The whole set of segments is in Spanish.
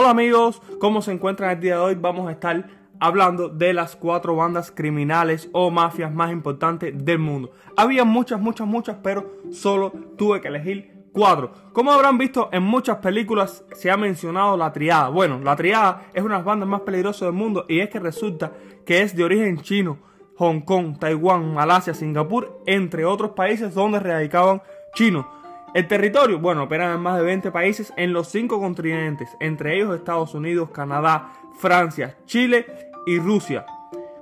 Hola amigos, ¿cómo se encuentran el día de hoy? Vamos a estar hablando de las cuatro bandas criminales o mafias más importantes del mundo. Había muchas, muchas, muchas, pero solo tuve que elegir cuatro. Como habrán visto en muchas películas se ha mencionado la triada. Bueno, la triada es una de las bandas más peligrosas del mundo y es que resulta que es de origen chino, Hong Kong, Taiwán, Malasia, Singapur, entre otros países donde radicaban chinos. El territorio, bueno, operan en más de 20 países en los cinco continentes, entre ellos Estados Unidos, Canadá, Francia, Chile y Rusia.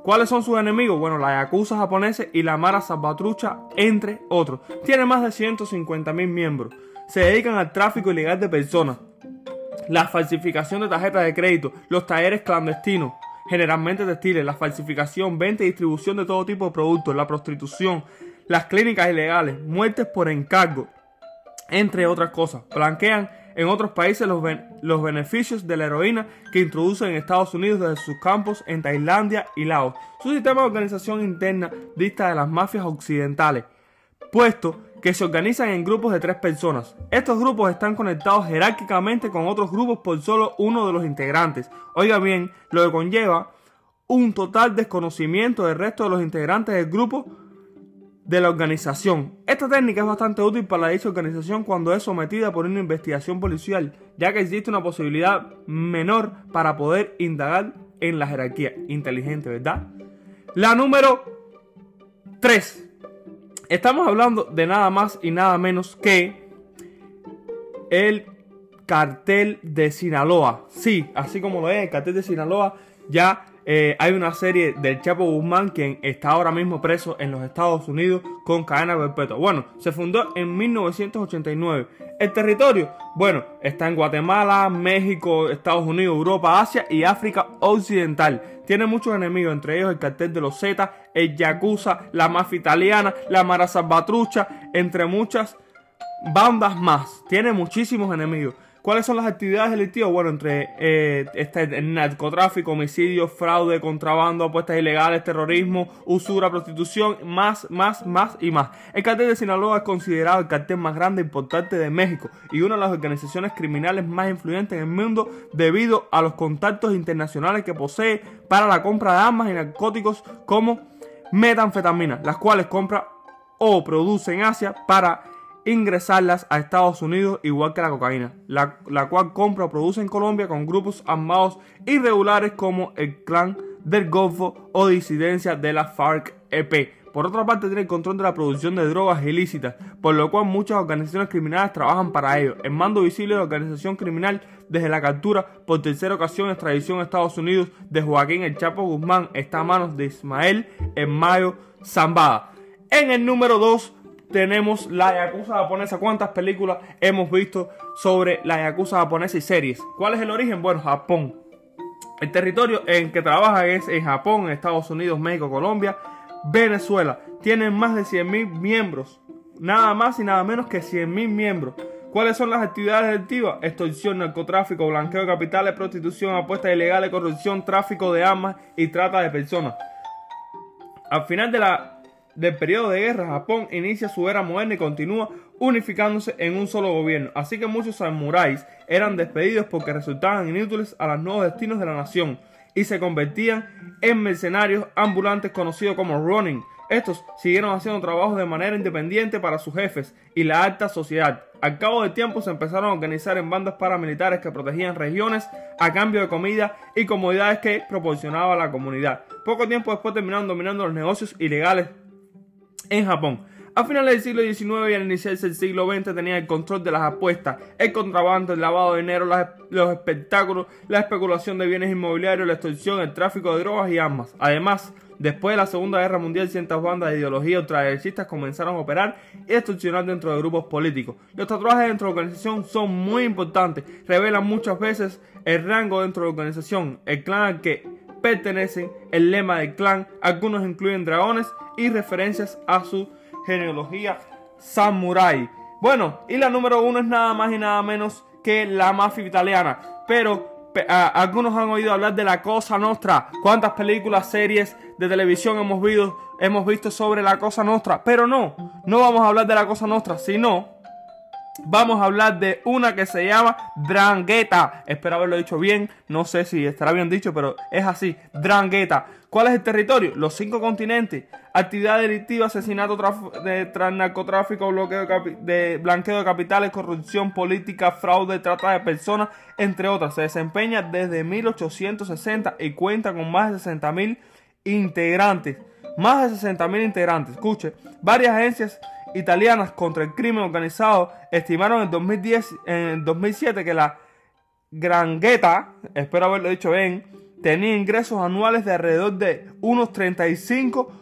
¿Cuáles son sus enemigos? Bueno, la Yakuza japonesa y la Mara Salvatrucha, entre otros. Tiene más de 150 mil miembros. Se dedican al tráfico ilegal de personas, la falsificación de tarjetas de crédito, los talleres clandestinos, generalmente textiles, la falsificación, venta y distribución de todo tipo de productos, la prostitución, las clínicas ilegales, muertes por encargo, entre otras cosas. Blanquean en otros países los, los, beneficios de la heroína que introducen en Estados Unidos desde sus campos en Tailandia y Laos. Su sistema de organización interna dista de las mafias occidentales, puesto que se organizan en grupos de tres personas. Estos grupos están conectados jerárquicamente con otros grupos por solo uno de los integrantes. Oiga bien, lo que conlleva un total desconocimiento del resto de los integrantes del grupo de la organización. Esta técnica es bastante útil para dicha organización cuando es sometida por una investigación policial, ya que existe una posibilidad menor para poder indagar en la jerarquía. Inteligente, ¿verdad? La número 3. Estamos hablando de nada más y nada menos que el cartel de Sinaloa. Sí, así como lo es, el cartel de Sinaloa ya eh, hay una serie del Chapo Guzmán quien está ahora mismo preso en los Estados Unidos con cadena perpetua. Bueno, se fundó en 1989. El territorio, bueno, está en Guatemala, México, Estados Unidos, Europa, Asia y África Occidental. Tiene muchos enemigos, entre ellos el cartel de los Z, el Yakuza, la mafia italiana, la Mara Salvatrucha, entre muchas bandas más. Tiene muchísimos enemigos. ¿Cuáles son las actividades delictivas? Bueno, entre eh, este, narcotráfico, homicidio, fraude, contrabando, apuestas ilegales, terrorismo, usura, prostitución, más, más, más y más. El cartel de Sinaloa es considerado el cartel más grande e importante de México y una de las organizaciones criminales más influyentes en el mundo debido a los contactos internacionales que posee para la compra de armas y narcóticos como metanfetamina, las cuales compra o produce en Asia para ingresarlas a Estados Unidos igual que la cocaína, la, cual compra o produce en Colombia con grupos armados irregulares como el clan del Golfo o disidencia de la FARC-EP. Por otra parte, tiene el control de la producción de drogas ilícitas, por lo cual muchas organizaciones criminales trabajan para ello. El mando visible de la organización criminal desde la captura por tercera ocasión extradición a Estados Unidos de Joaquín El Chapo Guzmán está a manos de Ismael en Mayo Zambada. En el número 2 tenemos la Yakuza japonesa. ¿Cuántas películas hemos visto sobre la Yakuza japonesa y series? ¿Cuál es el origen? Bueno, Japón. El territorio en que trabaja es en Japón, Estados Unidos, México, Colombia, Venezuela. Tienen más de 100.000 miembros. Nada más y nada menos que 100.000 miembros. ¿Cuáles son las actividades delictivas? Extorsión, narcotráfico, blanqueo de capitales, prostitución, apuestas ilegales, corrupción, tráfico de armas y trata de personas. Al final de la del periodo de guerra, Japón inicia su era moderna y continúa unificándose en un solo gobierno. Así que muchos samuráis eran despedidos porque resultaban inútiles a los nuevos destinos de la nación y se convertían en mercenarios ambulantes conocidos como Ronin. Estos siguieron haciendo trabajo de manera independiente para sus jefes y la alta sociedad. Al cabo del tiempo se empezaron a organizar en bandas paramilitares que protegían regiones a cambio de comida y comodidades que proporcionaba la comunidad. Poco tiempo después terminaron dominando los negocios ilegales en Japón. A finales del siglo XIX y al iniciarse el siglo XX tenía el control de las apuestas, el contrabando, el lavado de dinero, los espectáculos, la especulación de bienes inmobiliarios, la extorsión, el tráfico de drogas y armas. Además, después de la Segunda Guerra Mundial, ciertas bandas de ideología ultraderechistas comenzaron a operar y extorsionar dentro de grupos políticos. Los tatuajes dentro de la organización son muy importantes, revelan muchas veces el rango dentro de la organización, el clan que pertenecen, el lema del clan, algunos incluyen dragones y referencias a su genealogía samurai. Bueno, y la número uno es nada más y nada menos que la mafia italiana. Pero algunos han oído hablar de la Cosa Nostra. ¿Cuántas películas, series de televisión hemos visto, hemos visto sobre la Cosa Nostra? Pero no, no vamos a hablar de la Cosa Nostra, sino vamos a hablar de una que se llama Drangheta. Espero haberlo dicho bien, no sé si estará bien dicho, pero es así, Drangheta. ¿Cuál es el territorio? Los cinco continentes. Actividad delictiva, asesinato, de narcotráfico, bloqueo de, blanqueo de capitales, corrupción política, fraude, trata de personas, entre otras. Se desempeña desde 1860 y cuenta con más de 60 mil integrantes. Más de 60 mil integrantes. Escuche, varias agencias italianas contra el crimen organizado estimaron en 2010, en 2007 que la Grangueta, espero haberlo dicho bien, tenía ingresos anuales de alrededor de unos 35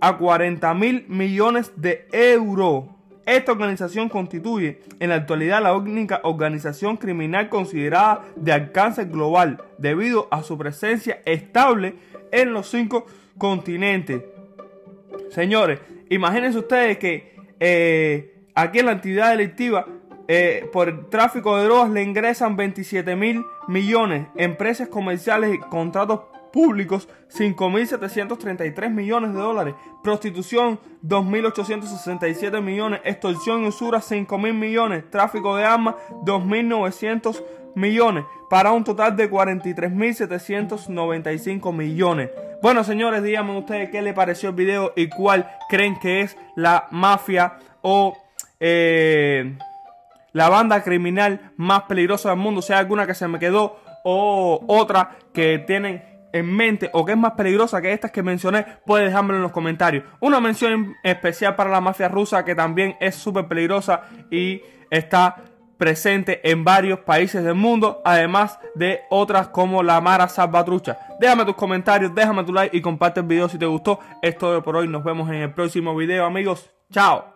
a 40 mil millones de euros. Esta organización constituye en la actualidad la única organización criminal considerada de alcance global debido a su presencia estable en los cinco continentes. Señores, imagínense ustedes que eh, aquí en la actividad delictiva, eh, por el tráfico de drogas le ingresan 27 mil millones, empresas comerciales y contratos públicos 5.733 millones de dólares, prostitución 2.867 millones, extorsión y usura 5.000 millones, tráfico de armas 2.900 millones, para un total de 43.795 millones. Bueno, señores, díganme ustedes qué les pareció el video y cuál creen que es la mafia o eh, la banda criminal más peligrosa del mundo. Sea alguna que se me quedó o otra que tienen en mente o que es más peligrosa que estas que mencioné, puede dejármelo en los comentarios. Una mención especial para la mafia rusa que también es súper peligrosa y está presente en varios países del mundo, además de otras como la Mara Salvatrucha. Déjame tus comentarios, déjame tu like y comparte el video si te gustó. Es todo por hoy, nos vemos en el próximo video amigos. Chao.